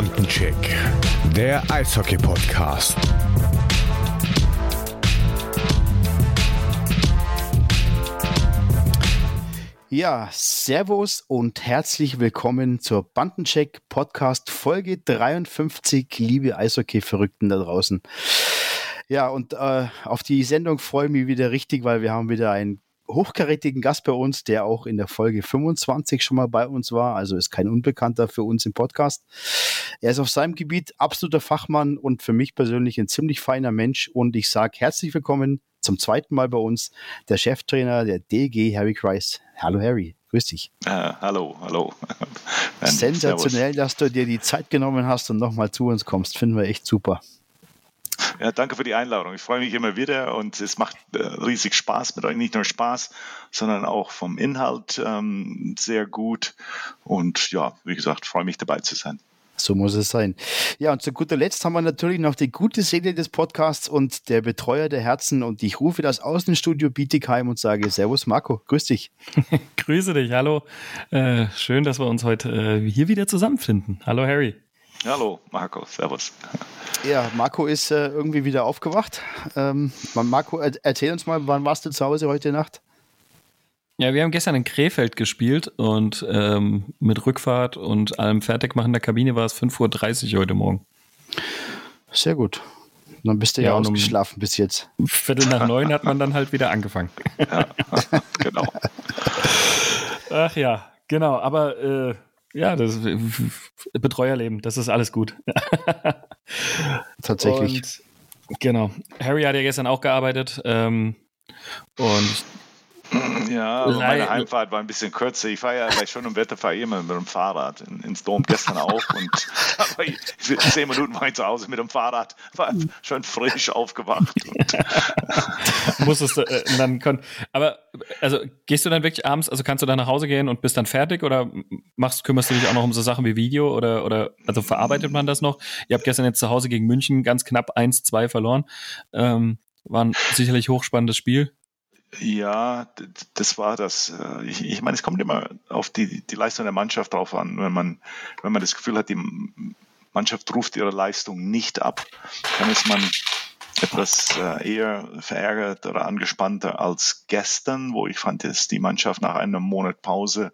Bandencheck, der Eishockey-Podcast. Ja, Servus und herzlich willkommen zur Bandencheck Podcast Folge 53, liebe Eishockey-Verrückten da draußen. Ja, und äh, auf die Sendung freue ich mich wieder richtig, weil wir haben wieder einen hochkarätigen Gast bei uns, der auch in der Folge 25 schon mal bei uns war, also ist kein Unbekannter für uns im Podcast. Er ist auf seinem Gebiet absoluter Fachmann und für mich persönlich ein ziemlich feiner Mensch und ich sage herzlich willkommen zum zweiten Mal bei uns der Cheftrainer der DG, Harry Kreis. Hallo Harry, grüß dich. Uh, hallo, hallo. Sensationell, dass du dir die Zeit genommen hast und nochmal zu uns kommst. Finden wir echt super. Ja, danke für die Einladung. Ich freue mich immer wieder und es macht äh, riesig Spaß mit euch. Nicht nur Spaß, sondern auch vom Inhalt ähm, sehr gut. Und ja, wie gesagt, freue mich dabei zu sein. So muss es sein. Ja, und zu guter Letzt haben wir natürlich noch die gute Seele des Podcasts und der Betreuer der Herzen. Und ich rufe das Außenstudio Bietigheim und sage Servus Marco, grüß dich. Grüße dich, hallo. Äh, schön, dass wir uns heute äh, hier wieder zusammenfinden. Hallo Harry. Hallo Marco, Servus. Ja, Marco ist äh, irgendwie wieder aufgewacht. Ähm, Marco, erzähl uns mal, wann warst du zu Hause heute Nacht? Ja, wir haben gestern in Krefeld gespielt und ähm, mit Rückfahrt und allem Fertigmachen der Kabine war es 5.30 Uhr heute Morgen. Sehr gut. Dann bist du ja, ja ausgeschlafen um bis jetzt. Viertel nach neun hat man dann halt wieder angefangen. Ja, genau. Ach ja, genau. Aber äh, ja, das Betreuerleben, das ist alles gut. Tatsächlich. Und, genau. Harry hat ja gestern auch gearbeitet. Ähm, und ja, aber meine Heimfahrt war ein bisschen kürzer. Ich fahre ja bei schönem Wetter fahre ich immer mit dem Fahrrad in, ins Dom gestern auch und aber zehn Minuten war ich zu Hause mit dem Fahrrad, war schon frisch aufgewacht. Musstest du äh, dann können, aber also gehst du dann wirklich abends, also kannst du dann nach Hause gehen und bist dann fertig oder machst kümmerst du dich auch noch um so Sachen wie Video oder oder also verarbeitet man das noch? Ihr habt gestern jetzt zu Hause gegen München ganz knapp 1-2 verloren. Ähm, war ein sicherlich hochspannendes Spiel. Ja, das war das. Äh, ich, ich meine, es kommt immer auf die, die Leistung der Mannschaft drauf an. Wenn man, wenn man das Gefühl hat, die Mannschaft ruft ihre Leistung nicht ab, dann ist man etwas äh, eher verärgert oder angespannter als gestern, wo ich fand, dass die Mannschaft nach einem Monat Pause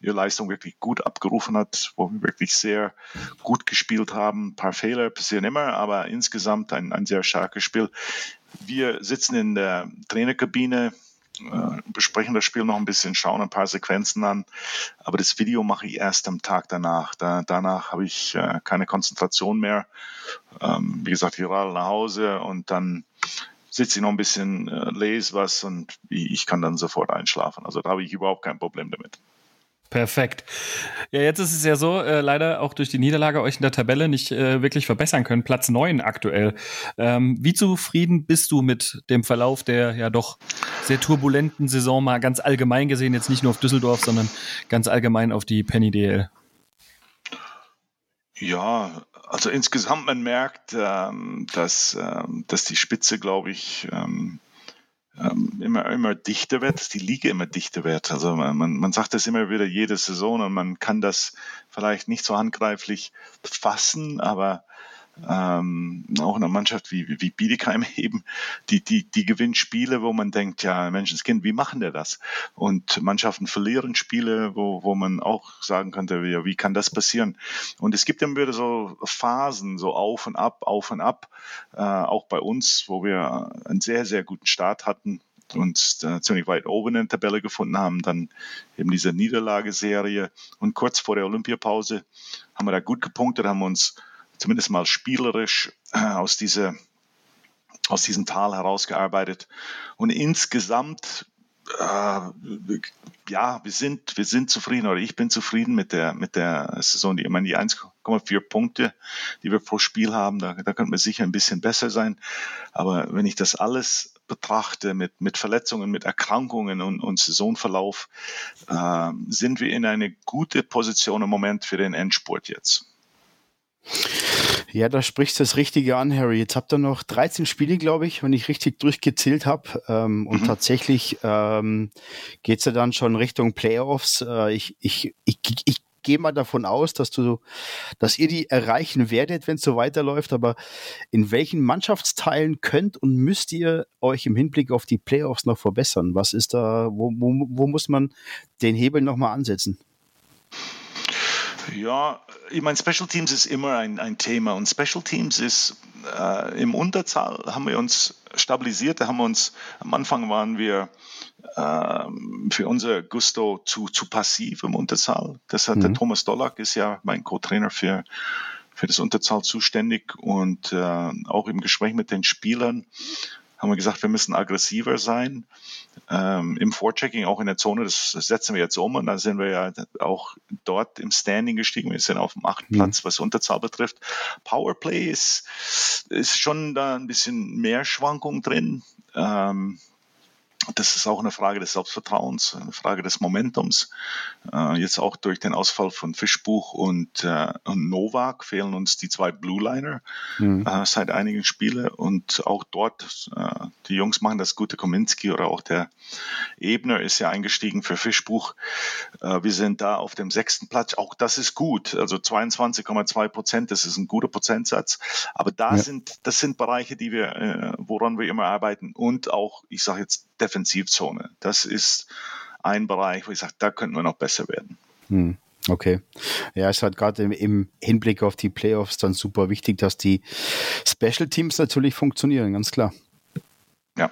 ihre Leistung wirklich gut abgerufen hat, wo wir wirklich sehr gut gespielt haben. Ein paar Fehler passieren immer, aber insgesamt ein, ein sehr starkes Spiel. Wir sitzen in der Trainerkabine, äh, besprechen das Spiel noch ein bisschen, schauen ein paar Sequenzen an. Aber das Video mache ich erst am Tag danach. Da, danach habe ich äh, keine Konzentration mehr. Ähm, wie gesagt, ich radel nach Hause und dann sitze ich noch ein bisschen, äh, lese was und ich kann dann sofort einschlafen. Also da habe ich überhaupt kein Problem damit. Perfekt. Ja, jetzt ist es ja so, äh, leider auch durch die Niederlage euch in der Tabelle nicht äh, wirklich verbessern können. Platz 9 aktuell. Ähm, wie zufrieden bist du mit dem Verlauf der ja doch sehr turbulenten Saison, mal ganz allgemein gesehen, jetzt nicht nur auf Düsseldorf, sondern ganz allgemein auf die Penny DL? Ja, also insgesamt man merkt, ähm, dass, ähm, dass die Spitze, glaube ich, ähm, immer, immer dichter wird, dass die Liga immer dichter wird. Also man, man sagt das immer wieder jede Saison und man kann das vielleicht nicht so handgreiflich fassen, aber ähm, auch in einer Mannschaft wie, wie Bietigheim eben, die, die, die gewinnt Spiele, wo man denkt, ja, Menschenskind, wie machen der das? Und Mannschaften verlieren Spiele, wo, wo man auch sagen könnte, ja, wie kann das passieren? Und es gibt dann wieder so Phasen, so auf und ab, auf und ab, äh, auch bei uns, wo wir einen sehr, sehr guten Start hatten, und äh, ziemlich weit oben in der Tabelle gefunden haben, dann eben diese Niederlageserie und kurz vor der Olympiapause haben wir da gut gepunktet, haben uns zumindest mal spielerisch äh, aus, diese, aus diesem Tal herausgearbeitet. Und insgesamt, äh, ja, wir sind, wir sind zufrieden oder ich bin zufrieden mit der, mit der Saison. Ich meine, die 1,4 Punkte, die wir pro Spiel haben, da, da könnte man sicher ein bisschen besser sein. Aber wenn ich das alles betrachte mit, mit Verletzungen, mit Erkrankungen und, und Saisonverlauf, äh, sind wir in eine gute Position im Moment für den Endspurt jetzt. Ja, da sprichst du das Richtige an, Harry. Jetzt habt ihr noch 13 Spiele, glaube ich, wenn ich richtig durchgezählt habe. Ähm, und mhm. tatsächlich ähm, geht es ja dann schon Richtung Playoffs. Äh, ich, ich, ich, ich gehe mal davon aus, dass du, dass ihr die erreichen werdet, wenn es so weiterläuft. Aber in welchen Mannschaftsteilen könnt und müsst ihr euch im Hinblick auf die Playoffs noch verbessern? Was ist da, wo, wo, wo muss man den Hebel nochmal ansetzen? Ja, ich meine, Special Teams ist immer ein, ein Thema und Special Teams ist äh, im Unterzahl haben wir uns stabilisiert. Da haben wir uns am Anfang waren wir äh, für unser Gusto zu, zu passiv im Unterzahl. Das hat mhm. der Thomas Dollack ist ja mein Co-Trainer für für das Unterzahl zuständig und äh, auch im Gespräch mit den Spielern haben wir gesagt, wir müssen aggressiver sein. Ähm, Im Vorchecking, auch in der Zone, das, das, setzen wir jetzt um und da sind wir ja auch dort im Standing gestiegen. Wir sind auf dem achten mhm. Platz, was Unterzahl betrifft. Powerplay ist, ist schon da ein bisschen mehr Schwankung drin. Ähm, das ist auch eine Frage des Selbstvertrauens, eine Frage des Momentums. Äh, jetzt auch durch den Ausfall von Fischbuch und, äh, und Novak fehlen uns die zwei Blue Liner mhm. äh, seit einigen Spielen. Und auch dort, äh, die Jungs machen das gute. Kominski oder auch der Ebner ist ja eingestiegen für Fischbuch. Äh, wir sind da auf dem sechsten Platz. Auch das ist gut. Also 22,2 Prozent, das ist ein guter Prozentsatz. Aber da ja. sind, das sind Bereiche, die wir, äh, woran wir immer arbeiten. Und auch, ich sage jetzt, Defensivzone. Das ist ein Bereich, wo ich sage, da könnten wir noch besser werden. Hm. Okay. Ja, es ist halt gerade im, im, Hinblick auf die Playoffs dann super wichtig, dass die Special Teams natürlich funktionieren, ganz klar. Ja.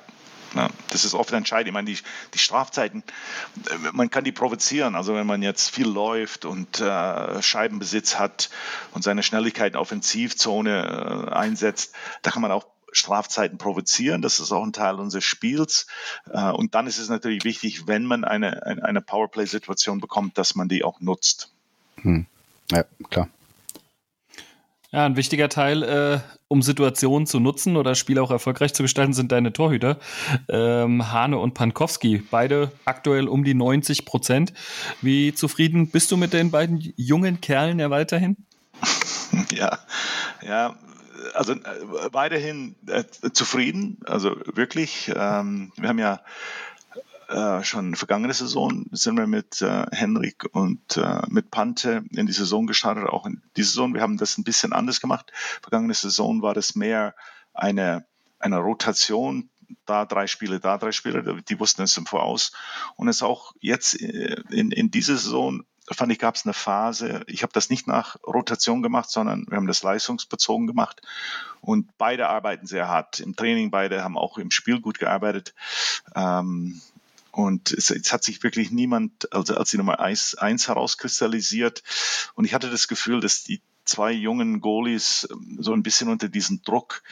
ja das ist oft entscheidend. Ich meine, die, die, Strafzeiten, äh, man kann die provozieren. Also wenn man jetzt viel läuft und äh, Scheibenbesitz hat und seine Schnelligkeit in Offensivzone äh, einsetzt, da kann man auch Strafzeiten provozieren. Das ist auch ein Teil unseres Spiels. Äh, und dann ist es natürlich wichtig, wenn man eine, eine Powerplay-Situation bekommt, dass man die auch nutzt. Hm. Ja, klar. Ja, ein wichtiger Teil, äh, um Situationen zu nutzen oder Spiele auch erfolgreich zu gestalten, sind deine Torhüter. Ähm, Hane und Pankowski, beide aktuell um die 90 Prozent. Wie zufrieden bist du mit den beiden jungen Kerlen ja weiterhin? Ja, ja, also äh, weiterhin äh, zufrieden, also wirklich. Ähm, wir haben ja äh, schon vergangene Saison sind wir mit äh, Henrik und äh, mit Pante in die Saison gestartet, auch in die Saison. Wir haben das ein bisschen anders gemacht. Vergangene Saison war das mehr eine, eine Rotation, da drei Spiele, da drei Spiele, die wussten es im Voraus. Und es auch jetzt äh, in, in dieser Saison fand ich, gab es eine Phase, ich habe das nicht nach Rotation gemacht, sondern wir haben das leistungsbezogen gemacht. Und beide arbeiten sehr hart im Training, beide haben auch im Spiel gut gearbeitet. Ähm, und es, es, hat sich wirklich niemand also als die Nummer eins, eins herauskristallisiert. Und ich hatte das Gefühl, dass die zwei jungen Goalies ähm, so ein bisschen unter diesem Druck,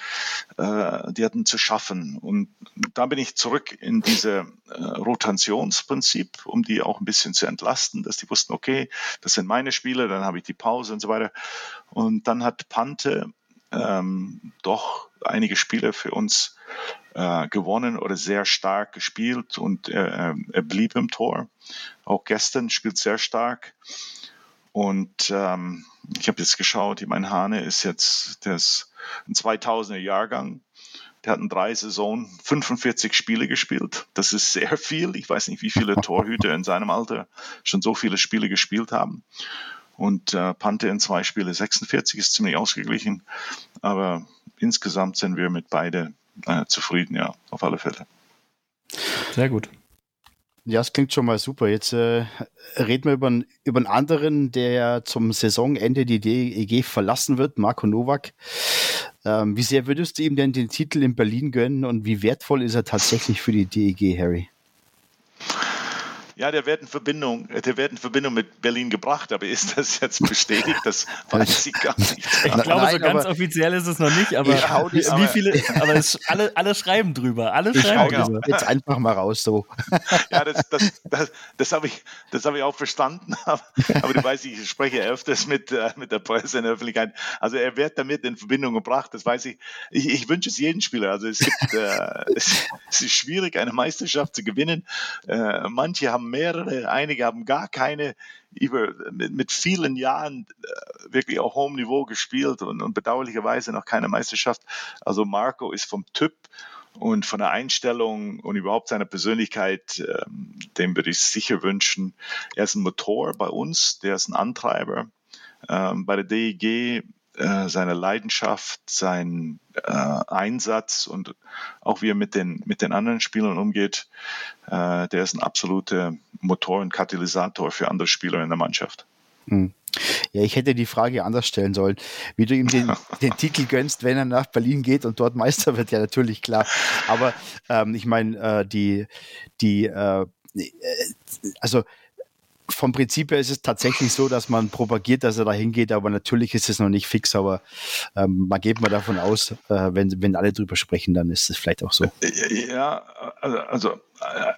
äh, die hatten zu schaffen. Und da bin ich zurück in diese äh, Rotationsprinzip, um die auch ein bisschen zu entlasten, dass die wussten, okay, das sind meine Spiele, dann habe ich die Pause und so weiter. Und dann hat Pante ähm, doch einige Spiele für uns äh, gewonnen oder sehr stark gespielt und er, er blieb im Tor. Auch gestern spielt sehr stark. Und ähm, ich habe jetzt geschaut, mein Hane ist jetzt ist ein 2000er Jahrgang. Der hat in drei Saisonen 45 Spiele gespielt. Das ist sehr viel. Ich weiß nicht, wie viele Torhüter in seinem Alter schon so viele Spiele gespielt haben. Und äh, Pante in zwei Spiele 46 ist ziemlich ausgeglichen. Aber insgesamt sind wir mit beide äh, zufrieden, ja, auf alle Fälle. Sehr gut. Ja, es klingt schon mal super. Jetzt äh, reden wir über, einen, über einen anderen, der ja zum Saisonende die DEG verlassen wird, Marco Nowak. Ähm, wie sehr würdest du ihm denn den Titel in Berlin gönnen und wie wertvoll ist er tatsächlich für die DEG, Harry? Ja, der wird in Verbindung, der wird in Verbindung mit Berlin gebracht, aber ist das jetzt bestätigt? Das weiß ich gar nicht. Ich glaube, Nein, so ganz offiziell ist es noch nicht, aber wie, aber, viele, aber es, alle, alle schreiben drüber. Alle schreiben drüber. Jetzt einfach mal raus so. Ja, das, das, das, das habe ich, hab ich auch verstanden, aber, aber du weißt, ich spreche öfters mit, äh, mit der Presse in der Öffentlichkeit. Also er wird damit in Verbindung gebracht, das weiß ich. Ich, ich wünsche es jedem Spieler. Also es, gibt, äh, es, es, ist schwierig, eine Meisterschaft zu gewinnen. Äh, manche haben haben mehrere, einige haben gar keine, über, mit, mit vielen Jahren äh, wirklich auf hohem Niveau gespielt und, und bedauerlicherweise noch keine Meisterschaft. Also Marco ist vom Typ Und von der Einstellung und überhaupt seiner Persönlichkeit, äh, dem würde ich sicher wünschen. Er ist ein Motor bei uns, der ist ein Antreiber. Ähm, bei der DEG äh, seine Leidenschaft, sein äh, Einsatz und auch wie er mit den, mit den anderen Spielern umgeht, äh, der ist ein absoluter Motor und Katalysator für andere Spieler in der Mannschaft. Hm. Ja, ich hätte die Frage anders stellen sollen, wie du ihm den, den Titel gönnst, wenn er nach Berlin geht und dort Meister wird, ja natürlich klar. Aber ähm, ich meine, äh, die, die, äh, äh also vom Prinzip her ist es tatsächlich so, dass man propagiert, dass er da hingeht, aber natürlich ist es noch nicht fix, aber ähm, man geht mal davon aus, äh, wenn, wenn alle drüber sprechen, dann ist es vielleicht auch so. Ja, also, also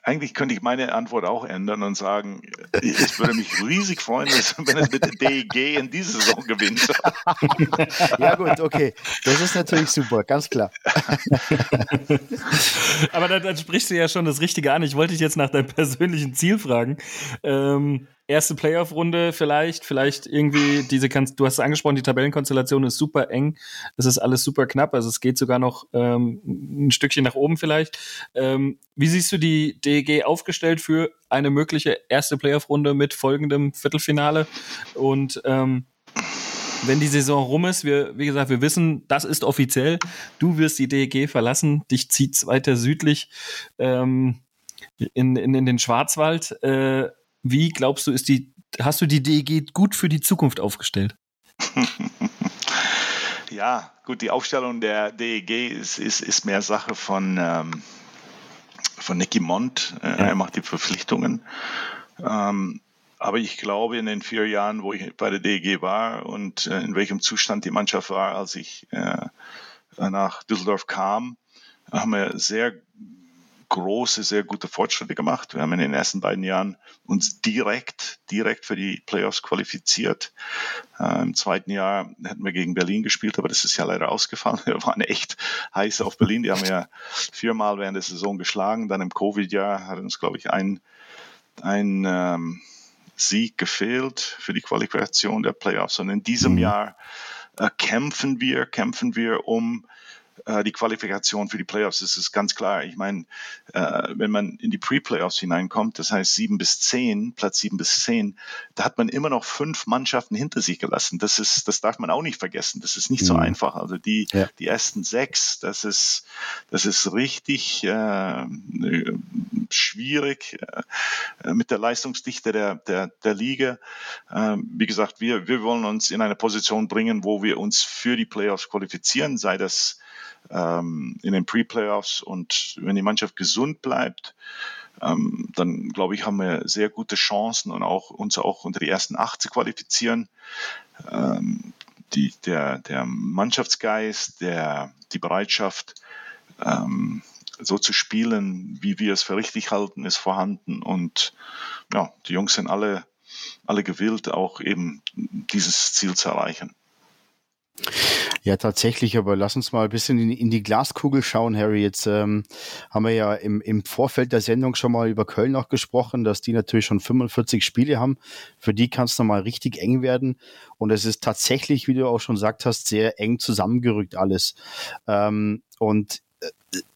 eigentlich könnte ich meine Antwort auch ändern und sagen, ich würde mich riesig freuen, wenn es mit der DEG in dieser Saison gewinnt. ja gut, okay. Das ist natürlich super, ganz klar. Aber dann, dann, sprichst du ja schon das Richtige an. Ich wollte dich jetzt nach deinem persönlichen Ziel fragen. Ähm, erste Playoff-Runde vielleicht, vielleicht irgendwie diese, du hast es angesprochen, die Tabellenkonstellation ist super eng, es ist alles super knapp, also es geht sogar noch ähm, ein Stückchen nach oben vielleicht. Ähm, wie siehst du die DEG aufgestellt für eine mögliche erste Playoff-Runde mit folgendem Viertelfinale und ähm, wenn die Saison rum ist, wir, wie gesagt, wir wissen, das ist offiziell. Du wirst die DEG verlassen, dich zieht's weiter südlich ähm, in, in, in den Schwarzwald. Äh, wie glaubst du, ist die, hast du die DEG gut für die Zukunft aufgestellt? ja, gut, die Aufstellung der DEG ist, ist, ist mehr Sache von, ähm, von Nicky Mont. Äh, ja. Er macht die Verpflichtungen. Ähm, aber ich glaube, in den vier Jahren, wo ich bei der DEG war und äh, in welchem Zustand die Mannschaft war, als ich äh, nach Düsseldorf kam, haben wir sehr große, sehr gute Fortschritte gemacht. Wir haben in den ersten beiden Jahren uns direkt, direkt für die Playoffs qualifiziert. Äh, Im zweiten Jahr hätten wir gegen Berlin gespielt, aber das ist ja leider ausgefallen. Wir waren echt heiß auf Berlin. Die haben ja viermal während der Saison geschlagen. Dann im Covid-Jahr hat uns, glaube ich, ein, ein ähm, Sieg gefehlt für die Qualifikation der Playoffs. Und in diesem mhm. Jahr äh, kämpfen wir, kämpfen wir um äh, die Qualifikation für die Playoffs. Das ist ganz klar. Ich meine, äh, wenn man in die Pre-Playoffs hineinkommt, das heißt sieben bis zehn, Platz sieben bis zehn, da hat man immer noch fünf Mannschaften hinter sich gelassen. Das ist, das darf man auch nicht vergessen. Das ist nicht mhm. so einfach. Also die, ja. die ersten sechs, das ist, das ist richtig äh, schwierig äh, mit der Leistungsdichte der, der, der Liga. Äh, wie gesagt, wir, wir wollen uns in eine Position bringen, wo wir uns für die Playoffs qualifizieren, sei das ähm, in den Pre-Playoffs und wenn die Mannschaft gesund bleibt, ähm, dann glaube ich, haben wir sehr gute Chancen und auch uns auch unter die ersten acht zu qualifizieren. Ähm, die, der, der Mannschaftsgeist, der, die Bereitschaft, ähm, so zu spielen, wie wir es für richtig halten, ist vorhanden. Und ja, die Jungs sind alle, alle gewillt, auch eben dieses Ziel zu erreichen. Ja, tatsächlich, aber lass uns mal ein bisschen in, in die Glaskugel schauen, Harry. Jetzt ähm, haben wir ja im, im Vorfeld der Sendung schon mal über Köln auch gesprochen, dass die natürlich schon 45 Spiele haben. Für die kann es nochmal richtig eng werden. Und es ist tatsächlich, wie du auch schon gesagt hast, sehr eng zusammengerückt alles. Ähm, und äh,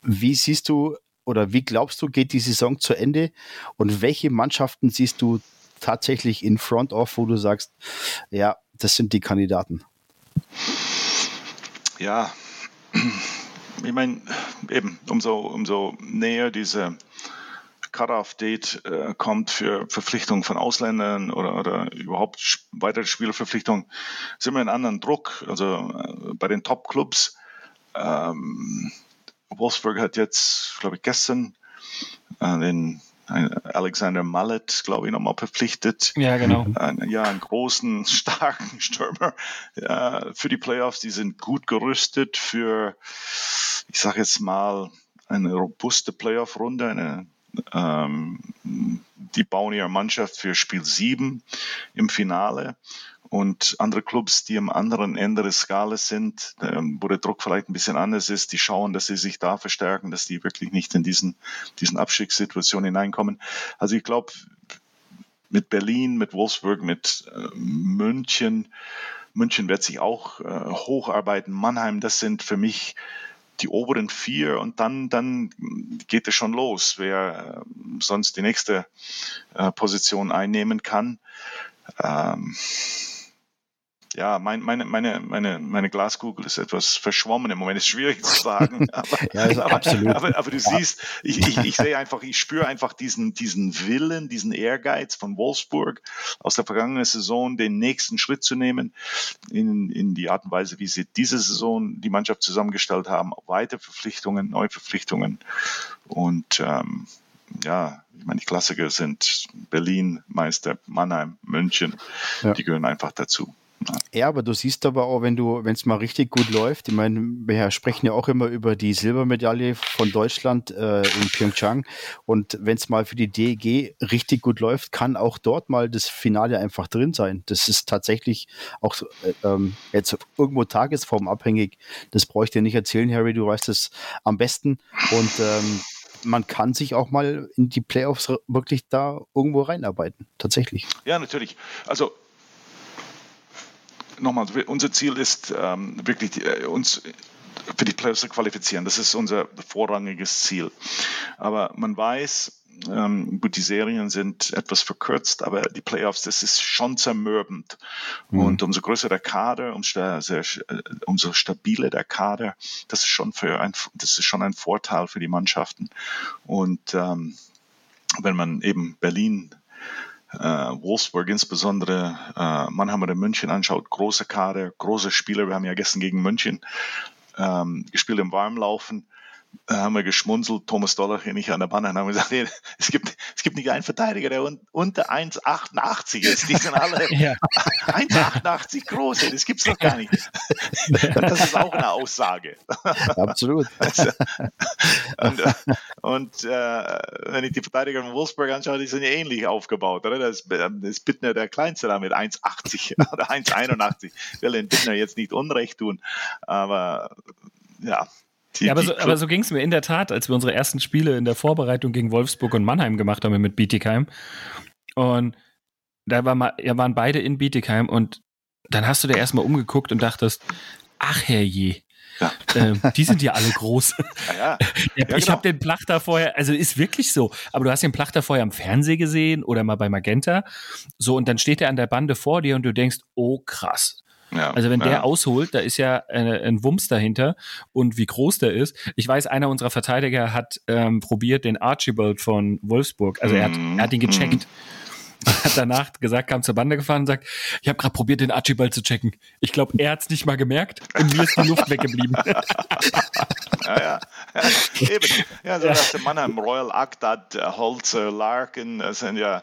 wie siehst du oder wie glaubst du, geht die Saison zu Ende? Und welche Mannschaften siehst du tatsächlich in Front of, wo du sagst, ja, das sind die Kandidaten? Ja, ich meine, eben, umso, umso näher diese Cut-Off-Date äh, kommt für Verpflichtungen von Ausländern oder, oder überhaupt weitere Spielerverpflichtungen, sind wir in anderen Druck. Also äh, bei den Top-Clubs, ähm, Wolfsburg hat jetzt, glaube ich, gestern äh, den Alexander Mallet, glaube ich, nochmal verpflichtet. Ja, genau. Ein, ja, einen großen, starken Stürmer ja, für die Playoffs. Die sind gut gerüstet für, ich sage jetzt mal, eine robuste Playoff-Runde, eine ähm, die bauen ihre Mannschaft für Spiel 7 im Finale und andere Clubs, die am anderen Ende der Skala sind, ähm, wo der Druck vielleicht ein bisschen anders ist, die schauen, dass sie sich da verstärken, dass die wirklich nicht in diesen, diesen Abstiegssituationen hineinkommen. Also ich glaube, mit Berlin, mit Wolfsburg, mit äh, München, München wird sich auch äh, hocharbeiten. Mannheim, das sind für mich die oberen vier und dann, dann geht es schon los, wer äh, sonst die nächste Position einnehmen kann. Ähm, ja, mein, meine, meine, meine, meine Glaskugel ist etwas verschwommen im Moment, ist schwierig zu sagen. Aber, ja, aber, absolut. aber, aber du ja. siehst, ich, ich, ich sehe einfach, ich spüre einfach diesen, diesen Willen, diesen Ehrgeiz von Wolfsburg aus der vergangenen Saison, den nächsten Schritt zu nehmen in, in die Art und Weise, wie sie diese Saison die Mannschaft zusammengestellt haben, weitere Verpflichtungen, Neuverpflichtungen und ähm, ja, ich meine, die Klassiker sind Berlin, Meister, Mannheim, München, ja. die gehören einfach dazu. Ja, aber du siehst aber auch, wenn du, wenn es mal richtig gut läuft, ich meine, wir sprechen ja auch immer über die Silbermedaille von Deutschland äh, in Pyeongchang und wenn es mal für die DEG richtig gut läuft, kann auch dort mal das Finale einfach drin sein. Das ist tatsächlich auch äh, ähm, jetzt irgendwo tagesformabhängig. Das brauche ich dir nicht erzählen, Harry, du weißt es am besten und ähm, man kann sich auch mal in die Playoffs wirklich da irgendwo reinarbeiten, tatsächlich. Ja, natürlich. Also nochmal, unser Ziel ist ähm, wirklich die, äh, uns für die Playoffs zu qualifizieren. Das ist unser vorrangiges Ziel. Aber man weiß, ähm, gut, die Serien sind etwas verkürzt, aber die Playoffs, das ist schon zermürbend. Mhm. Und umso größer der Kader, umso, sehr, äh, umso stabiler der Kader, das ist schon für ein, das ist schon ein Vorteil für die Mannschaften. Und ähm, wenn man eben Berlin Wolfsburg insbesondere, äh, Mannheim oder München anschaut, große Kader, große Spieler. Wir haben ja gestern gegen München ähm, gespielt im Warmlaufen haben wir geschmunzelt, Thomas Dollar und ich an der Bahn und haben gesagt, nee, es, gibt, es gibt nicht einen Verteidiger, der un, unter 1,88 ist. Die sind alle ja. 1,88 groß. Das gibt es doch gar nicht. Das ist auch eine Aussage. Absolut. Also, und und äh, wenn ich die Verteidiger von Wolfsburg anschaue, die sind ja ähnlich aufgebaut. Oder? Das, ist Bittner der Kleinste da mit 1,80 oder 1,81. Ich will den Bittner jetzt nicht Unrecht tun, aber ja, die, ja, aber so, aber so ging es mir in der Tat, als wir unsere ersten Spiele in der Vorbereitung gegen Wolfsburg und Mannheim gemacht haben mit Bietigheim. Und da war mal, ja, waren beide in Bietigheim und dann hast du dir erstmal umgeguckt und dachtest, ach herrje. Ja. Ähm, die sind ja alle groß. Ja, ja. ich genau. habe den Plachter vorher, also ist wirklich so, aber du hast den Plachter vorher am Fernsehen gesehen oder mal bei Magenta. So, und dann steht er an der Bande vor dir und du denkst, oh krass, ja, also wenn ja. der ausholt, da ist ja äh, ein Wumms dahinter und wie groß der ist. Ich weiß, einer unserer Verteidiger hat ähm, probiert den Archibald von Wolfsburg, also er hat, er hat ihn gecheckt. Mm hat danach gesagt, kam zur Bande gefahren und sagt, ich habe gerade probiert, den Archibald zu checken. Ich glaube, er hat es nicht mal gemerkt und mir ist die Luft weggeblieben. ja, ja, eben. Ja, so ja. der Mann am Royal Actad, Holzer, Larkin, das sind ja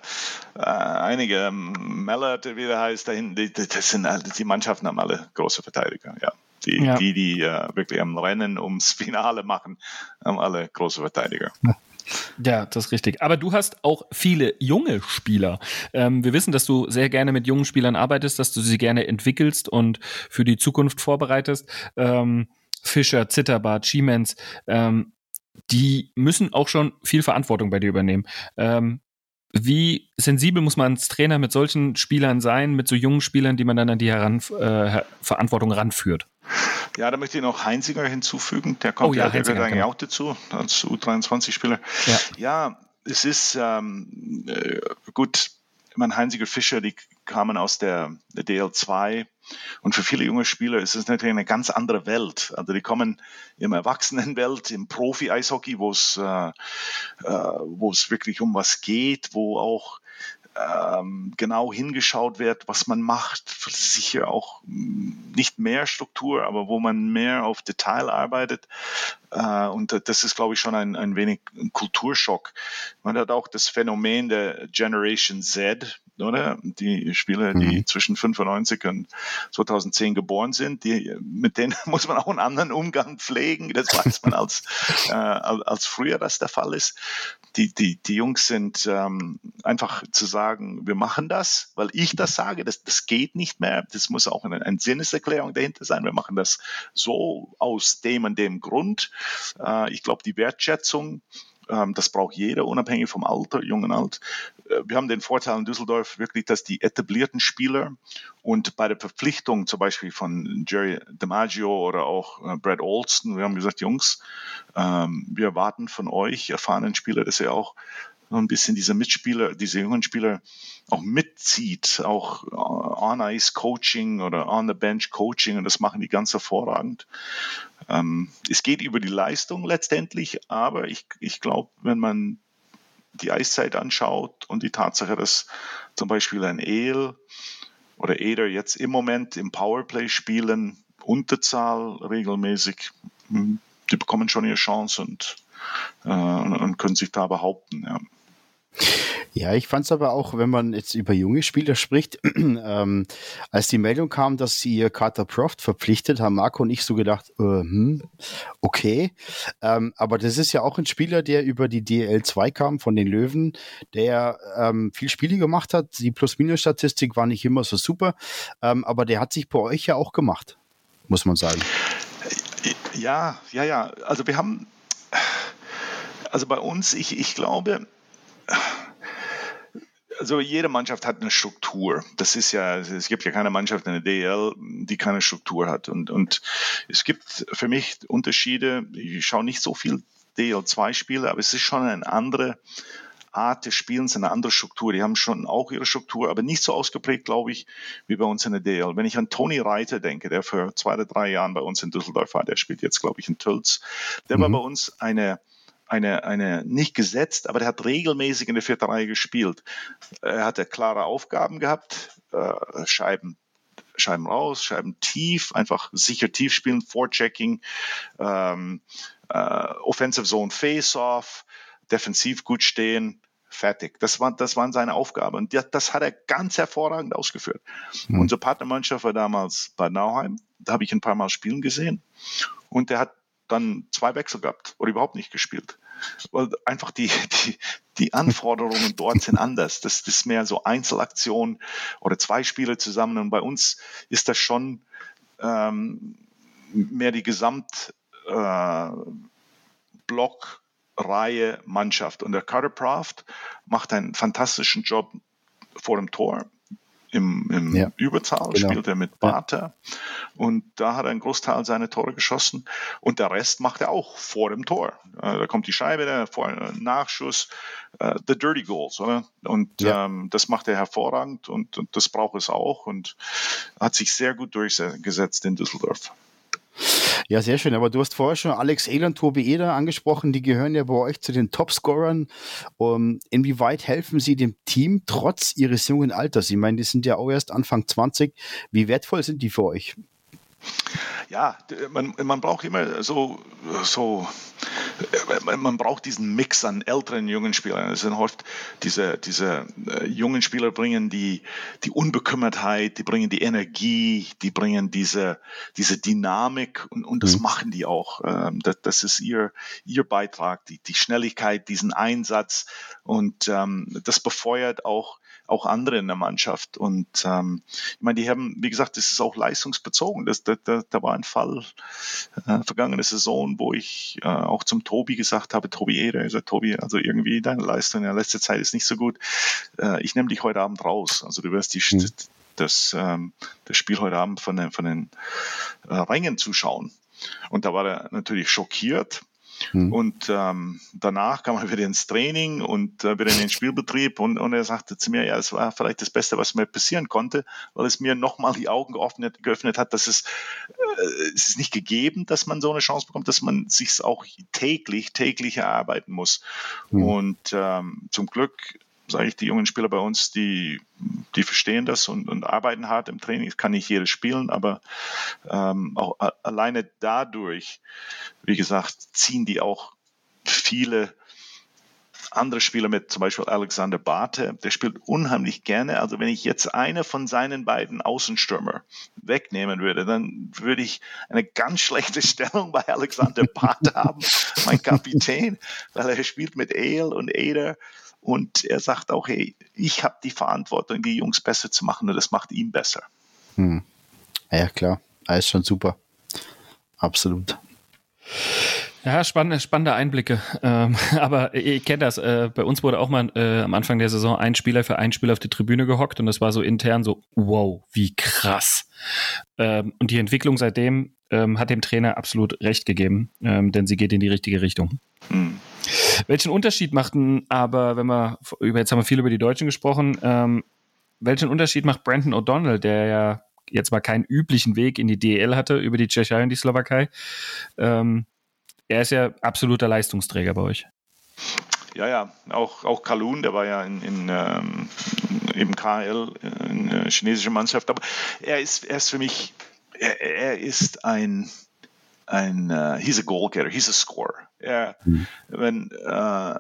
äh, einige, ähm, Mellert, wie der heißt, dahin, die, das sind die Mannschaften haben alle große Verteidiger, ja. Die, ja. die, die äh, wirklich am Rennen ums Finale machen, haben alle große Verteidiger. Ja, das ist richtig. Aber du hast auch viele junge Spieler. Ähm, wir wissen, dass du sehr gerne mit jungen Spielern arbeitest, dass du sie gerne entwickelst und für die Zukunft vorbereitest. Ähm, Fischer, Zitterbart, Schiemens, ähm, die müssen auch schon viel Verantwortung bei dir übernehmen. Ähm, wie sensibel muss man als Trainer mit solchen Spielern sein, mit so jungen Spielern, die man dann an die Heran, äh, Verantwortung ranführt? Ja, da möchte ich noch Heinziger hinzufügen. Der kommt oh, ja, ja der gehört eigentlich genau. auch dazu, als U23-Spieler. Ja. ja. es ist ähm, äh, gut. Meine, Heinziger Fischer, die kamen aus der, der DL2 und für viele junge Spieler ist es natürlich eine ganz andere Welt. Also die kommen im Erwachsenenwelt, im Profi-Eishockey, wo es, äh, äh, wo es wirklich um was geht, wo auch ähm, genau hingeschaut wird, was man macht. Sicher auch nicht mehr Struktur, aber wo man mehr auf Detail arbeitet. Äh, und das ist, glaube ich, schon ein, ein wenig ein Kulturschock. Man hat auch das Phänomen der Generation Z, oder? Die Spieler, die mhm. zwischen 95 und 2010 geboren sind, die, mit denen muss man auch einen anderen Umgang pflegen. Das weiß man als, äh, als früher das der Fall ist. Die, die, die Jungs sind ähm, einfach zu sagen, wir machen das, weil ich das sage, das, das geht nicht mehr. Das muss auch eine, eine Sinneserklärung dahinter sein. Wir machen das so aus dem und dem Grund. Äh, ich glaube, die Wertschätzung ähm, das braucht jeder, unabhängig vom Alter, jung und alt, wir haben den Vorteil in Düsseldorf wirklich, dass die etablierten Spieler und bei der Verpflichtung zum Beispiel von Jerry DiMaggio oder auch äh, Brad Olson, wir haben gesagt, Jungs, ähm, wir erwarten von euch, erfahrenen Spieler, dass ihr auch so ein bisschen diese Mitspieler, diese jungen Spieler auch mitzieht, auch äh, on-ice Coaching oder on the bench Coaching und das machen die ganz hervorragend. Ähm, es geht über die Leistung letztendlich, aber ich, ich glaube, wenn man die Eiszeit anschaut und die Tatsache, dass zum Beispiel ein El oder Eder jetzt im Moment im Powerplay spielen, Unterzahl regelmäßig, hm, die bekommen schon ihre Chance und, äh, und können sich da behaupten. Ja. Ja, ich fand es aber auch, wenn man jetzt über junge Spieler spricht, ähm, als die Meldung kam, dass sie ihr Carter Proft verpflichtet, haben Marco und ich so gedacht, äh, hm, okay. Ähm, aber das ist ja auch ein Spieler, der über die DL2 kam von den Löwen, der ähm, viel Spiele gemacht hat. Die Plus-Minus-Statistik war nicht immer so super, ähm, aber der hat sich bei euch ja auch gemacht, muss man sagen. Ja, ja, ja. Also wir haben, also bei uns, ich, ich glaube, also jede Mannschaft hat eine Struktur. Das ist ja, es gibt ja keine Mannschaft in der DL, die keine Struktur hat. Und, und es gibt für mich Unterschiede. Ich schaue nicht so viel DL2-Spiele, aber es ist schon eine andere Art des Spielens, eine andere Struktur. Die haben schon auch ihre Struktur, aber nicht so ausgeprägt, glaube ich, wie bei uns in der DL. Wenn ich an Tony Reiter denke, der für zwei oder drei Jahren bei uns in Düsseldorf war, der spielt jetzt, glaube ich, in Tölz, der mhm. war bei uns eine eine, eine nicht gesetzt, aber der hat regelmäßig in der vierten Reihe gespielt. Er hatte klare Aufgaben gehabt, äh, Scheiben Scheiben raus, Scheiben tief, einfach sicher tief spielen, Vorchecking, ähm, äh, Offensive Zone Face-Off, defensiv gut stehen, fertig. Das, war, das waren seine Aufgaben und das, das hat er ganz hervorragend ausgeführt. Mhm. Unsere Partnermannschaft war damals bei Nauheim, da habe ich ein paar Mal spielen gesehen und der hat dann zwei Wechsel gehabt oder überhaupt nicht gespielt. Weil einfach die, die, die Anforderungen dort sind anders. Das, das ist mehr so Einzelaktion oder zwei Spiele zusammen. Und bei uns ist das schon ähm, mehr die Gesamtblock, äh, Mannschaft. Und der Carter Praft macht einen fantastischen Job vor dem Tor im, im ja. Überzahl, genau. spielt er mit Barter. Ja. Und da hat er einen Großteil seiner Tore geschossen. Und der Rest macht er auch vor dem Tor. Äh, da kommt die Scheibe, der vor, äh, Nachschuss, uh, the dirty goals, oder? Und ja. ähm, das macht er hervorragend und, und das braucht es auch und hat sich sehr gut durchgesetzt in Düsseldorf. Ja, sehr schön. Aber du hast vorher schon Alex Ehler und Tobi Eder angesprochen. Die gehören ja bei euch zu den Topscorern. Um, inwieweit helfen sie dem Team trotz ihres jungen Alters? Ich meine, die sind ja auch erst Anfang 20. Wie wertvoll sind die für euch? Ja, man, man braucht immer so, so, man braucht diesen Mix an älteren jungen Spielern. Es sind oft diese, diese äh, jungen Spieler bringen die, die Unbekümmertheit, die bringen die Energie, die bringen diese, diese Dynamik und, und das mhm. machen die auch. Ähm, das, das ist ihr, ihr Beitrag, die, die Schnelligkeit, diesen Einsatz und ähm, das befeuert auch auch andere in der Mannschaft. Und ähm, ich meine, die haben, wie gesagt, das ist auch leistungsbezogen. Das, da, da, da war ein Fall äh, vergangene Saison, wo ich äh, auch zum Tobi gesagt habe, Tobi Eder, ich sage, Tobi, also irgendwie deine Leistung in der letzten Zeit ist nicht so gut. Äh, ich nehme dich heute Abend raus. Also du wirst die, mhm. das, ähm, das Spiel heute Abend von den, von den äh, Rängen zuschauen. Und da war er natürlich schockiert. Mhm. Und ähm, danach kam er wieder ins Training und äh, wieder in den Spielbetrieb und, und er sagte zu mir, ja, es war vielleicht das Beste, was mir passieren konnte, weil es mir nochmal die Augen geöffnet, geöffnet hat, dass es, äh, es ist nicht gegeben, dass man so eine Chance bekommt, dass man sich auch täglich, täglich erarbeiten muss. Mhm. Und ähm, zum Glück sage ich, die jungen Spieler bei uns, die, die verstehen das und, und arbeiten hart im Training. Es kann nicht jeder spielen, aber ähm, auch alleine dadurch, wie gesagt, ziehen die auch viele andere Spieler mit, zum Beispiel Alexander Barte, der spielt unheimlich gerne. Also wenn ich jetzt eine von seinen beiden Außenstürmer wegnehmen würde, dann würde ich eine ganz schlechte Stellung bei Alexander Barte haben, mein Kapitän, weil er spielt mit Ale und Eder und er sagt auch, hey, ich habe die Verantwortung, die Jungs besser zu machen und das macht ihn besser. Hm. Ja, klar. Er ist schon super. Absolut. Ja, spannende, spannende Einblicke. Ähm, aber ich kenne das. Äh, bei uns wurde auch mal äh, am Anfang der Saison ein Spieler für ein Spiel auf die Tribüne gehockt und das war so intern so, wow, wie krass. Ähm, und die Entwicklung seitdem ähm, hat dem Trainer absolut recht gegeben, ähm, denn sie geht in die richtige Richtung. Hm. Welchen Unterschied machten aber, wenn wir jetzt haben wir viel über die Deutschen gesprochen, ähm, welchen Unterschied macht Brandon O'Donnell, der ja jetzt mal keinen üblichen Weg in die DEL hatte über die Tschechei und die Slowakei? Ähm, er ist ja absoluter Leistungsträger bei euch. Ja, ja, auch, auch Kalun, der war ja in, in ähm, eben KL, eine chinesische Mannschaft, aber er ist, er ist für mich, er, er ist ein, ein uh, he's a goal getter, he's a scorer. Er, mhm. Wenn äh,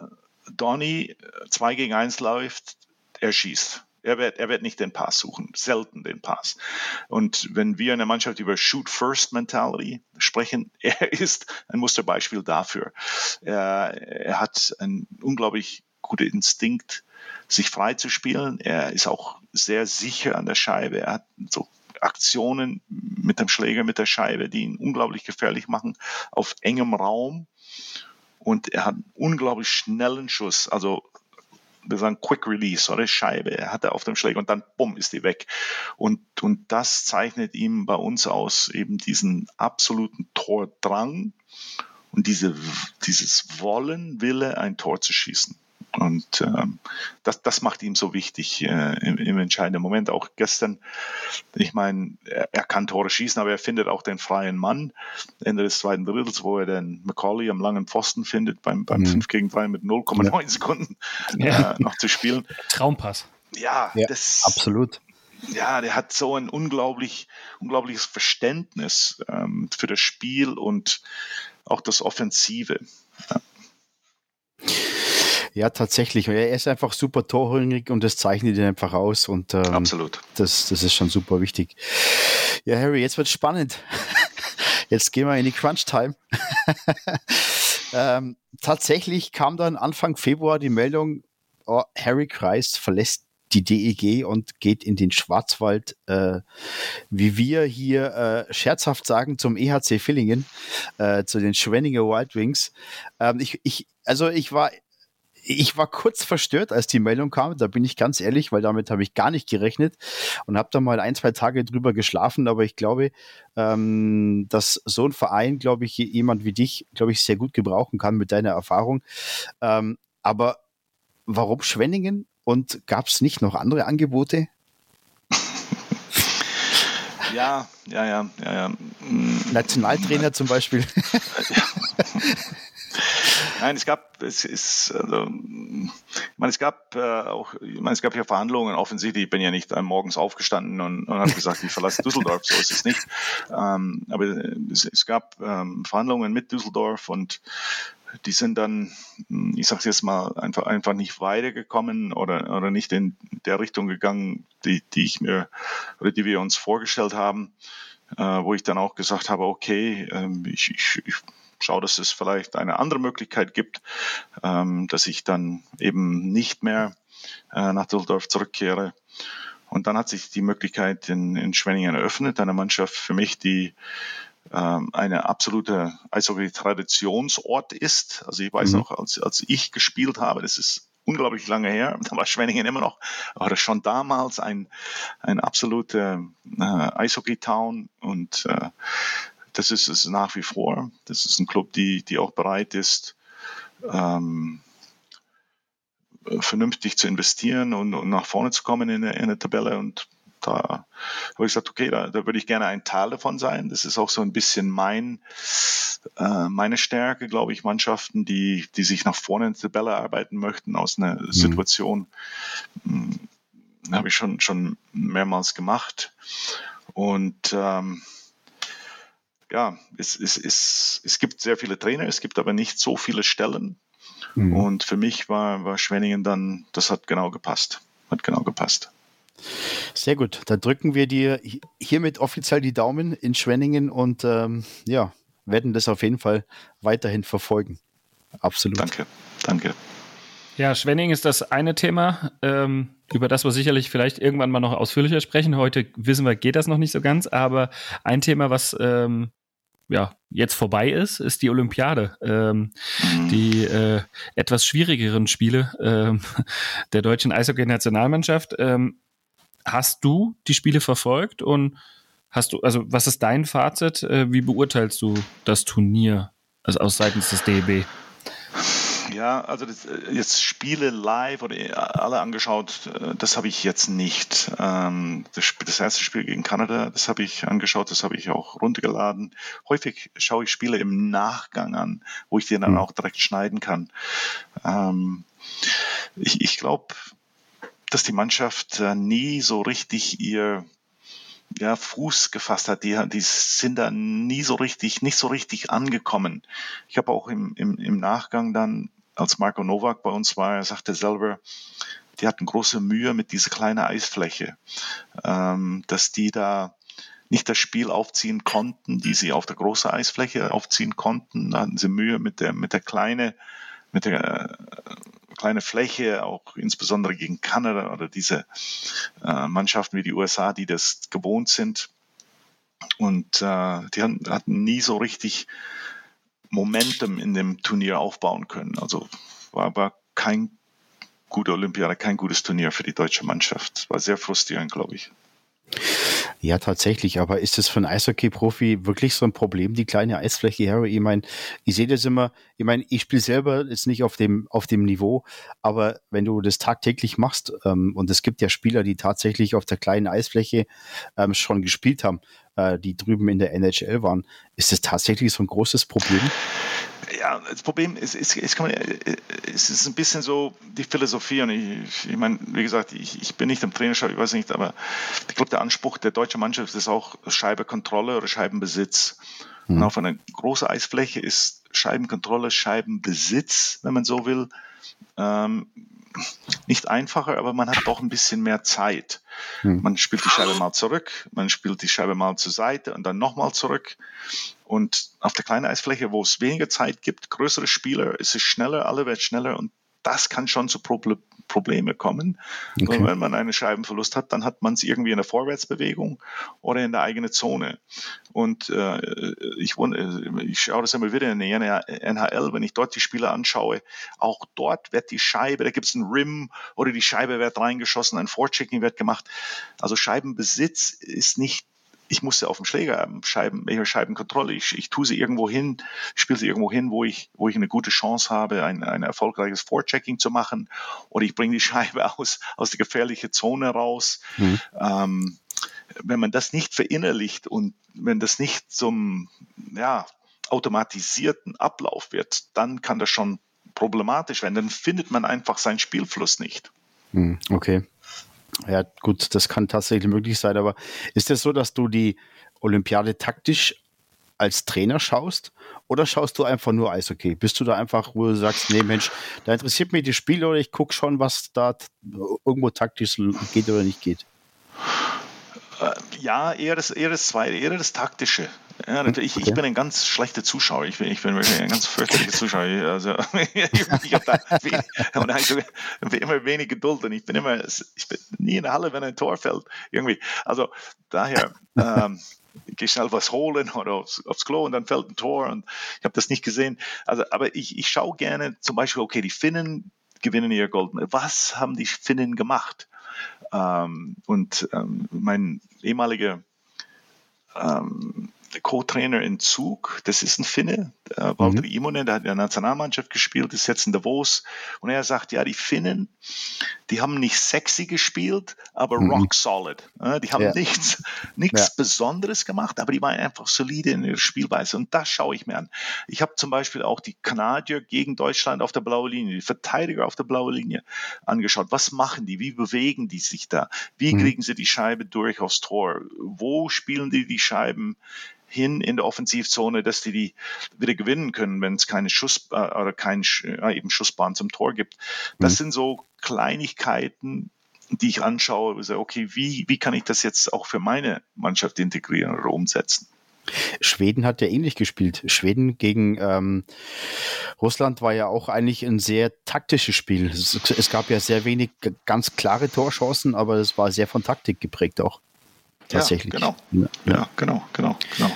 Donny 2 gegen 1 läuft, er schießt. Er wird, er wird nicht den Pass suchen, selten den Pass. Und wenn wir in der Mannschaft über Shoot First Mentality sprechen, er ist ein Musterbeispiel dafür. Er, er hat einen unglaublich guten Instinkt, sich frei zu spielen. Er ist auch sehr sicher an der Scheibe. Er hat so Aktionen mit dem Schläger, mit der Scheibe, die ihn unglaublich gefährlich machen auf engem Raum. Und er hat einen unglaublich schnellen Schuss. Also wir sagen Quick Release oder Scheibe, er hat er auf dem Schläger und dann bumm ist die weg. Und, und das zeichnet ihm bei uns aus eben diesen absoluten Tordrang und diese, dieses Wollen, Wille, ein Tor zu schießen. Und ähm, das, das macht ihm so wichtig äh, im, im, entscheidenden Moment. Auch gestern, ich meine, er, er, kann Tore schießen, aber er findet auch den freien Mann Ende des zweiten Drittels, wo er den McCauley am langen Pfosten findet beim, beim mhm. 5 gegen 3 mit 0,9 ja. Sekunden ja. Äh, noch zu spielen. Traumpass. Ja, ja das, absolut. Ja, der hat so ein unglaublich, unglaubliches Verständnis ähm, für das Spiel und auch das Offensive. Ja. Ja, tatsächlich. Er ist einfach super torhungrig und das zeichnet ihn einfach aus. Und ähm, Absolut. Das, das ist schon super wichtig. Ja, Harry, jetzt wird spannend. Jetzt gehen wir in die Crunch-Time. ähm, tatsächlich kam dann Anfang Februar die Meldung, oh, Harry Kreis verlässt die DEG und geht in den Schwarzwald, äh, wie wir hier äh, scherzhaft sagen, zum EHC Villingen, äh, zu den Schwenninger Wild Wings. Ähm, ich, ich, also ich war ich war kurz verstört, als die Meldung kam, da bin ich ganz ehrlich, weil damit habe ich gar nicht gerechnet und habe da mal ein, zwei Tage drüber geschlafen, aber ich glaube, ähm, dass so ein Verein, glaube ich, jemand wie dich, glaube ich, sehr gut gebrauchen kann mit deiner Erfahrung. Ähm, aber warum Schwenningen und gab es nicht noch andere Angebote? Ja, ja, ja, ja, ja. Nationaltrainer zum Beispiel. Nein, es gab, es ist, also, ich meine, es gab äh, auch, ich meine, es gab ja Verhandlungen. Offensichtlich, ich bin ja nicht morgens aufgestanden und, und habe gesagt, ich verlasse Düsseldorf. So ist es nicht. Ähm, aber es, es gab ähm, Verhandlungen mit Düsseldorf und die sind dann, ich sage jetzt mal, einfach, einfach nicht weitergekommen oder, oder nicht in der Richtung gegangen, die, die ich mir oder die wir uns vorgestellt haben, äh, wo ich dann auch gesagt habe, okay, ähm, ich, ich, ich schaue, dass es vielleicht eine andere Möglichkeit gibt, ähm, dass ich dann eben nicht mehr äh, nach Düsseldorf zurückkehre. Und dann hat sich die Möglichkeit in, in Schwenningen eröffnet, eine Mannschaft für mich, die ähm, eine absolute Eishockey-Traditionsort ist. Also ich weiß mhm. auch, als, als ich gespielt habe, das ist unglaublich lange her, da war Schwenningen immer noch, das schon damals ein, ein absoluter äh, Eishockey-Town und äh, das ist es nach wie vor. Das ist ein Club, die, die auch bereit ist, ähm, vernünftig zu investieren und, und, nach vorne zu kommen in der, in der Tabelle. Und da habe ich gesagt, okay, da, da, würde ich gerne ein Teil davon sein. Das ist auch so ein bisschen mein, äh, meine Stärke, glaube ich, Mannschaften, die, die sich nach vorne in der Tabelle arbeiten möchten aus einer mhm. Situation. Hm, habe ich schon, schon mehrmals gemacht. Und ähm, ja, es, es, es, es gibt sehr viele Trainer, es gibt aber nicht so viele Stellen. Mhm. Und für mich war, war Schwenningen dann, das hat genau gepasst. Hat genau gepasst. Sehr gut. Dann drücken wir dir hiermit offiziell die Daumen in Schwenningen und ähm, ja, werden das auf jeden Fall weiterhin verfolgen. Absolut. Danke, danke. Ja, Schwenning ist das eine Thema, ähm, über das wir sicherlich vielleicht irgendwann mal noch ausführlicher sprechen. Heute wissen wir, geht das noch nicht so ganz, aber ein Thema, was ähm, ja, jetzt vorbei ist, ist die Olympiade. Ähm, mhm. Die äh, etwas schwierigeren Spiele ähm, der deutschen Eishockey-Nationalmannschaft. Ähm, hast du die Spiele verfolgt und hast du, also was ist dein Fazit? Äh, wie beurteilst du das Turnier also aus seitens des DEB? Ja, also das, äh, jetzt Spiele live oder äh, alle angeschaut, äh, das habe ich jetzt nicht. Ähm, das, das, erste Spiel gegen Kanada, das habe ich angeschaut, das habe ich auch runtergeladen. Häufig schaue ich Spiele im Nachgang an, wo ich die dann mhm. auch direkt schneiden kann. Ähm, ich ich glaube, dass die Mannschaft nie so richtig ihr ja, Fuß gefasst hat, die, die sind da nie so richtig, nicht so richtig angekommen. Ich habe auch im, im, im Nachgang dann, als Marco Novak bei uns war, er sagte selber, die hatten große Mühe mit dieser kleinen Eisfläche, ähm, dass die da nicht das Spiel aufziehen konnten, die sie auf der großen Eisfläche aufziehen konnten. Da hatten sie Mühe mit der, mit der kleinen, mit der äh, kleine Fläche, auch insbesondere gegen Kanada oder diese äh, Mannschaften wie die USA, die das gewohnt sind. Und äh, die hatten, hatten nie so richtig Momentum in dem Turnier aufbauen können. Also war aber kein guter Olympiade, kein gutes Turnier für die deutsche Mannschaft. War sehr frustrierend, glaube ich. Ja, tatsächlich. Aber ist das für einen Eishockey-Profi wirklich so ein Problem, die kleine Eisfläche, Harry? Ich meine, ich sehe das immer, ich meine, ich spiele selber jetzt nicht auf dem, auf dem Niveau, aber wenn du das tagtäglich machst, ähm, und es gibt ja Spieler, die tatsächlich auf der kleinen Eisfläche ähm, schon gespielt haben, äh, die drüben in der NHL waren, ist das tatsächlich so ein großes Problem? Ja, das Problem ist, ist, ist, ist, ist ein bisschen so die Philosophie. Und ich, ich meine, wie gesagt, ich, ich bin nicht im Trainerstab, ich weiß nicht, aber ich glaube, der Anspruch der deutschen Mannschaft ist auch Scheibenkontrolle oder Scheibenbesitz. Mhm. Und auf einer großen Eisfläche ist Scheibenkontrolle, Scheibenbesitz, wenn man so will, ähm, nicht einfacher, aber man hat doch ein bisschen mehr Zeit. Mhm. Man spielt die Scheibe mal zurück, man spielt die Scheibe mal zur Seite und dann nochmal zurück. Und auf der kleinen Eisfläche, wo es weniger Zeit gibt, größere Spieler, ist es schneller, alle werden schneller und das kann schon zu Problem, Probleme kommen. Okay. Und wenn man einen Scheibenverlust hat, dann hat man es irgendwie in der Vorwärtsbewegung oder in der eigenen Zone. Und äh, ich, ich schaue das immer wieder in der NHL, wenn ich dort die Spieler anschaue, auch dort wird die Scheibe, da gibt es einen Rim oder die Scheibe wird reingeschossen, ein Vorchecking wird gemacht. Also Scheibenbesitz ist nicht ich muss sie auf dem Schläger haben, Scheiben, Scheibenkontrolle. Ich, ich tue sie irgendwo hin, spiele sie irgendwo hin, wo ich, wo ich eine gute Chance habe, ein, ein erfolgreiches Vorchecking zu machen. Oder ich bringe die Scheibe aus, aus der gefährlichen Zone raus. Mhm. Ähm, wenn man das nicht verinnerlicht und wenn das nicht zum ja, automatisierten Ablauf wird, dann kann das schon problematisch werden. Dann findet man einfach seinen Spielfluss nicht. Mhm, okay. Ja, gut, das kann tatsächlich möglich sein, aber ist es das so, dass du die Olympiade taktisch als Trainer schaust oder schaust du einfach nur Eishockey? Bist du da einfach, wo du sagst, nee Mensch, da interessiert mich das Spiel oder ich gucke schon, was da irgendwo taktisch geht oder nicht geht? Äh, ja, eher das, eher das Zweite, eher das Taktische. Ja, hm, ich, ich bin ein ganz schlechter Zuschauer. Ich bin, ich bin wirklich ein ganz fürchterlicher Zuschauer. Also, ich habe da wenig, immer wenig Geduld und ich bin immer, ich bin nie in der Halle, wenn ein Tor fällt. Irgendwie. Also daher ähm, gehe schnell was holen oder aufs, aufs, Klo und dann fällt ein Tor und ich habe das nicht gesehen. Also, aber ich, ich schaue gerne zum Beispiel, okay, die Finnen gewinnen ihr Gold. Was haben die Finnen gemacht? Ähm, und ähm, mein ehemaliger ähm, Co-Trainer in Zug, das ist ein Finne, äh, Walter mhm. Imonen, der hat in der Nationalmannschaft gespielt, ist jetzt in Davos. Und er sagt, ja, die Finnen, die haben nicht sexy gespielt, aber mhm. rock solid. Äh, die haben ja. nichts, nichts ja. Besonderes gemacht, aber die waren einfach solide in ihrer Spielweise. Und das schaue ich mir an. Ich habe zum Beispiel auch die Kanadier gegen Deutschland auf der blauen Linie, die Verteidiger auf der blauen Linie angeschaut. Was machen die? Wie bewegen die sich da? Wie mhm. kriegen sie die Scheibe durch aufs Tor? Wo spielen die die Scheiben? Hin in der Offensivzone, dass die die wieder gewinnen können, wenn es keine Schuss äh, oder kein äh, eben Schussbahn zum Tor gibt. Das mhm. sind so Kleinigkeiten, die ich anschaue und sage, okay, wie, wie kann ich das jetzt auch für meine Mannschaft integrieren oder umsetzen? Schweden hat ja ähnlich gespielt. Schweden gegen ähm, Russland war ja auch eigentlich ein sehr taktisches Spiel. Es, es, gab ja sehr wenig ganz klare Torchancen, aber es war sehr von Taktik geprägt auch. Tatsächlich. Ja, genau. Ja, ja genau, genau, genau.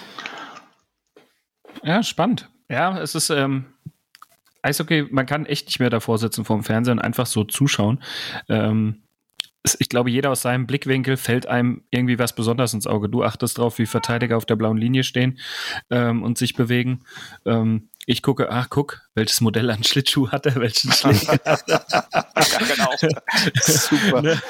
Ja, spannend. Ja, es ist ähm, Eishockey, man kann echt nicht mehr davor sitzen vorm Fernsehen und einfach so zuschauen. Ähm, ich glaube, jeder aus seinem Blickwinkel fällt einem irgendwie was besonders ins Auge. Du achtest drauf, wie Verteidiger auf der blauen Linie stehen ähm, und sich bewegen. Ähm, ich gucke, ach guck, welches Modell an Schlittschuh hat er, welchen Schläger hat er. ja, genau. Super. Ne?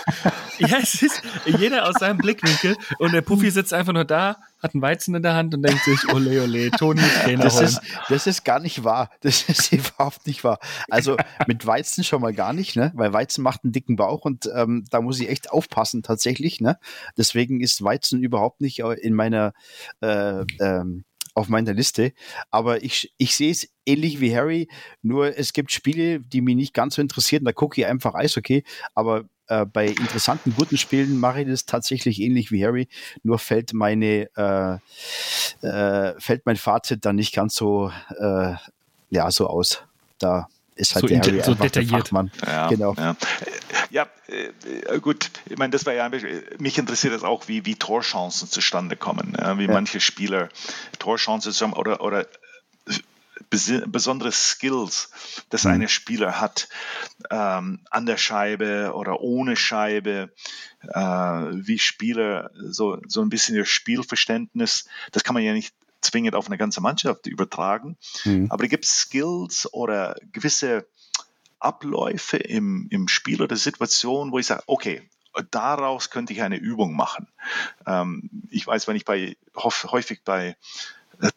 Ja, es ist jeder aus seinem Blickwinkel und der Puffy sitzt einfach nur da, hat einen Weizen in der Hand und denkt sich, ole, ole, Toni, Trainer das ist, das ist gar nicht wahr. Das ist überhaupt nicht wahr. Also mit Weizen schon mal gar nicht, ne? weil Weizen macht einen dicken Bauch und ähm, da muss ich echt aufpassen tatsächlich. Ne? Deswegen ist Weizen überhaupt nicht in meiner äh, ähm, auf meiner Liste. Aber ich, ich sehe es ähnlich wie Harry, nur es gibt Spiele, die mich nicht ganz so interessieren. Da gucke ich einfach Eishockey. Aber äh, bei interessanten, guten Spielen mache ich das tatsächlich ähnlich wie Harry. Nur fällt meine, äh, äh, fällt mein Fazit dann nicht ganz so, äh, ja, so aus. Da ist halt so der Harry so detailliert. Ja, genau. Ja, ja äh, gut, ich meine, das war ja, mich interessiert das auch, wie, wie Torchancen zustande kommen, ja, wie ja. manche Spieler Torchancen haben oder, oder besondere Skills, das mhm. eine Spieler hat, ähm, an der Scheibe oder ohne Scheibe, äh, wie Spieler so, so ein bisschen ihr Spielverständnis, das kann man ja nicht zwingend auf eine ganze Mannschaft übertragen. Mhm. Aber da gibt es Skills oder gewisse Abläufe im, im Spiel oder Situation, wo ich sage, okay, daraus könnte ich eine Übung machen. Ähm, ich weiß, wenn ich bei häufig bei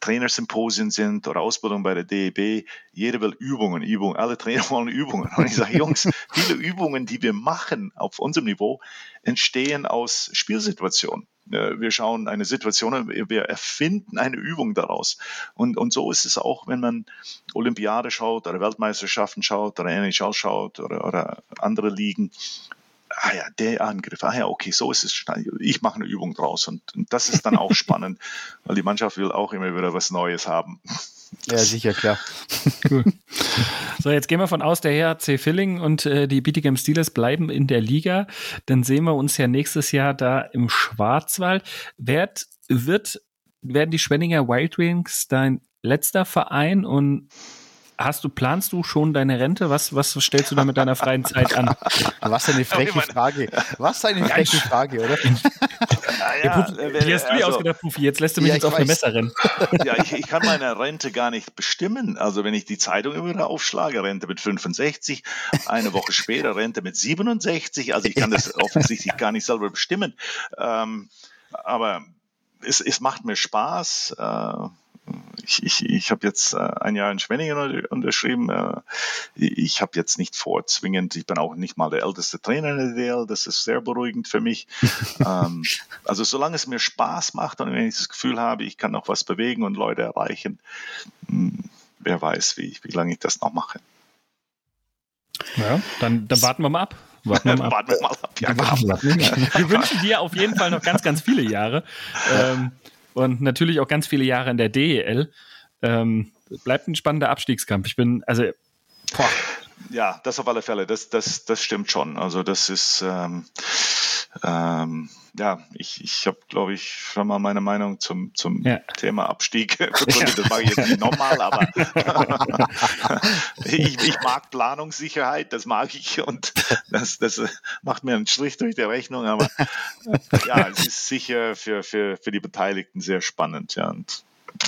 Trainersymposien sind oder Ausbildung bei der DEB, jeder will Übungen, Übungen, alle Trainer wollen Übungen. Und ich sage, Jungs, viele Übungen, die wir machen auf unserem Niveau, entstehen aus Spielsituationen. Äh, wir schauen eine Situation, wir erfinden eine Übung daraus. Und, und so ist es auch, wenn man Olympiade schaut oder Weltmeisterschaften schaut oder NHL schaut oder, oder andere Ligen. Ah ja, der Angriff. Ah ja, okay, so ist es. Ich mache eine Übung draus. Und, und das ist dann auch spannend, weil die Mannschaft will auch immer wieder was Neues haben. Ja, sicher, klar. cool. So, jetzt gehen wir von aus, der HC Filling und äh, die Bietigam Steelers bleiben in der Liga. Dann sehen wir uns ja nächstes Jahr da im Schwarzwald. Werd, wird, werden die Schwenninger Wild Wings dein letzter Verein und Hast du, planst du schon deine Rente? Was, was stellst du da mit deiner freien Zeit an? Was eine freche Frage. Was eine freche Frage, oder? Ja, ja, Puff, die hast du dir also, ausgedacht, Puffy. Jetzt lässt du mich ja, jetzt auf weiß. eine Messer rennen. Ja, ich, ich, kann meine Rente gar nicht bestimmen. Also wenn ich die Zeitung immer aufschlage, Rente mit 65, eine Woche später Rente mit 67. Also ich kann das offensichtlich gar nicht selber bestimmen. Ähm, aber es, es macht mir Spaß. Äh, ich, ich, ich habe jetzt äh, ein Jahr in Schwenningen unterschrieben. Äh, ich habe jetzt nicht vor, zwingend, ich bin auch nicht mal der älteste Trainer in der DL, das ist sehr beruhigend für mich. ähm, also solange es mir Spaß macht und wenn ich das Gefühl habe, ich kann noch was bewegen und Leute erreichen, hm, wer weiß, wie, wie lange ich das noch mache. Ja, dann, dann warten wir mal ab. Warten wir mal ab. warten wir mal ab. Ja, wir wünschen dir auf jeden Fall noch ganz, ganz viele Jahre. Ähm, und natürlich auch ganz viele Jahre in der DEL. Ähm, bleibt ein spannender Abstiegskampf. Ich bin, also, boah. Ja, das auf alle Fälle, das, das, das stimmt schon. Also das ist, ähm, ähm, ja, ich, ich habe, glaube ich, schon mal meine Meinung zum, zum ja. Thema Abstieg begründet. Das mache ich jetzt nicht nochmal, aber ich, ich, mag Planungssicherheit, das mag ich und das, das macht mir einen Strich durch die Rechnung. Aber ja, es ist sicher für, für, für die Beteiligten sehr spannend. Ja, und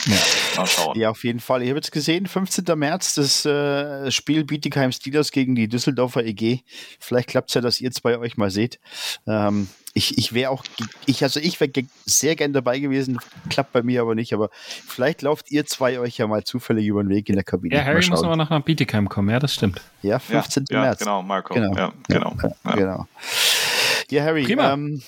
ja. Mal schauen. Ja, auf jeden Fall. Ich habe jetzt gesehen, 15. März, das äh, Spiel Bietigheim Steelers gegen die Düsseldorfer EG. Vielleicht klappt es ja, dass ihr zwei euch mal seht. Ähm, ich, ich wäre auch, ich, also ich wäre sehr gern dabei gewesen, klappt bei mir aber nicht, aber vielleicht lauft ihr zwei euch ja mal zufällig über den Weg in der Kabine. Ja, Harry muss aber noch nach Bietigheim kommen, ja, das stimmt. Ja, 15. Ja, März. Genau, Marco. Genau. Ja, genau. Ja, genau. Ja, Harry, ähm,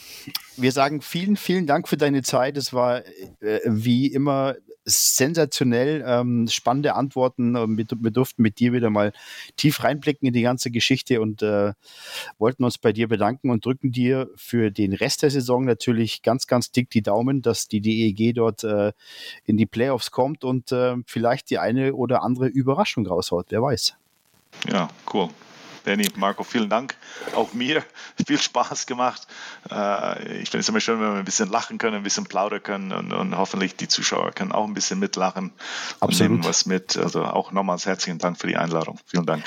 wir sagen vielen, vielen Dank für deine Zeit. Es war äh, wie immer sensationell ähm, spannende Antworten. Wir, wir, durften mit dir wieder mal tief reinblicken in die ganze Geschichte und äh, wollten uns bei dir bedanken und drücken dir für den Rest der Saison natürlich ganz, ganz dick die Daumen, dass die DEG dort äh, in die Playoffs kommt und äh, vielleicht die eine oder andere Überraschung raushaut. Wer weiß. Ja, cool. Danny, Marco, vielen Dank. Auch mir viel Spaß gemacht. Äh, ich finde es immer schön, wenn wir ein bisschen lachen können, ein bisschen plaudern können und, und hoffentlich die Zuschauer können auch ein bisschen mitlachen und nehmen was mit. Also auch nochmals herzlichen Dank für die Einladung. Vielen Dank.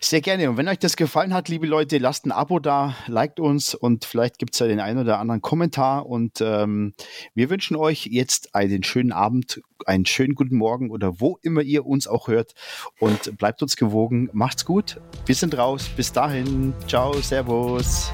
Sehr gerne. Und wenn euch das gefallen hat, liebe Leute, lasst ein Abo da, liked uns und vielleicht gibt es ja den einen oder anderen Kommentar. Und ähm, wir wünschen euch jetzt einen schönen Abend, einen schönen guten Morgen oder wo immer ihr uns auch hört. Und bleibt uns gewogen. Macht's gut. Wir sind raus. Bis dahin. Ciao. Servus.